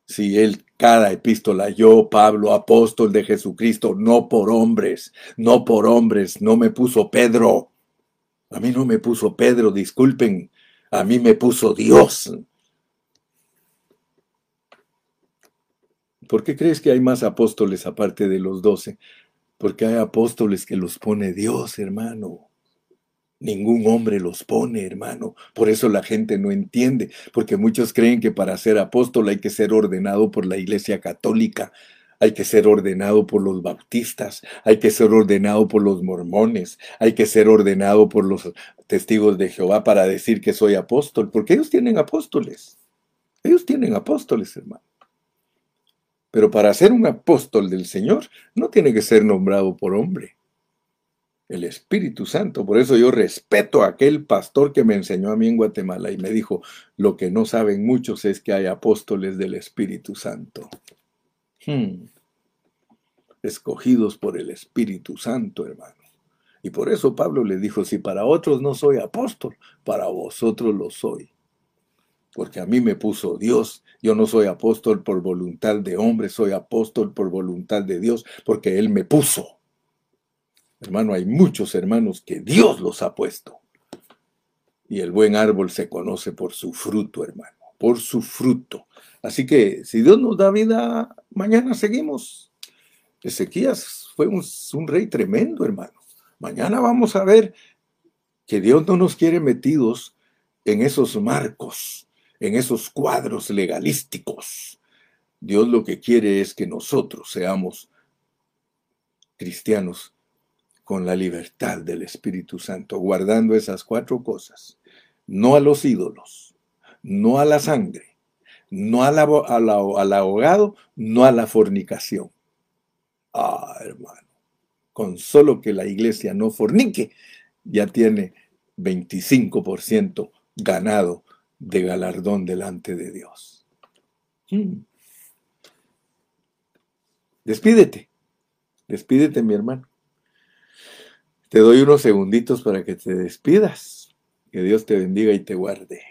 Si él, cada epístola, yo, Pablo, apóstol de Jesucristo, no por hombres, no por hombres, no me puso Pedro. A mí no me puso Pedro, disculpen, a mí me puso Dios. ¿Por qué crees que hay más apóstoles aparte de los doce? Porque hay apóstoles que los pone Dios, hermano. Ningún hombre los pone, hermano. Por eso la gente no entiende, porque muchos creen que para ser apóstol hay que ser ordenado por la Iglesia Católica, hay que ser ordenado por los bautistas, hay que ser ordenado por los mormones, hay que ser ordenado por los testigos de Jehová para decir que soy apóstol, porque ellos tienen apóstoles. Ellos tienen apóstoles, hermano. Pero para ser un apóstol del Señor no tiene que ser nombrado por hombre. El Espíritu Santo. Por eso yo respeto a aquel pastor que me enseñó a mí en Guatemala y me dijo, lo que no saben muchos es que hay apóstoles del Espíritu Santo. Hmm. escogidos por el Espíritu Santo, hermano. Y por eso Pablo le dijo, si para otros no soy apóstol, para vosotros lo soy. Porque a mí me puso Dios. Yo no soy apóstol por voluntad de hombre, soy apóstol por voluntad de Dios, porque Él me puso. Hermano, hay muchos hermanos que Dios los ha puesto. Y el buen árbol se conoce por su fruto, hermano, por su fruto. Así que si Dios nos da vida, mañana seguimos. Ezequías fue un, un rey tremendo, hermano. Mañana vamos a ver que Dios no nos quiere metidos en esos marcos, en esos cuadros legalísticos. Dios lo que quiere es que nosotros seamos cristianos con la libertad del Espíritu Santo, guardando esas cuatro cosas. No a los ídolos, no a la sangre, no al ahogado, no a la fornicación. Ah, hermano con solo que la iglesia no fornique, ya tiene 25% ganado de galardón delante de Dios. Hmm. Despídete, despídete mi hermano. Te doy unos segunditos para que te despidas. Que Dios te bendiga y te guarde.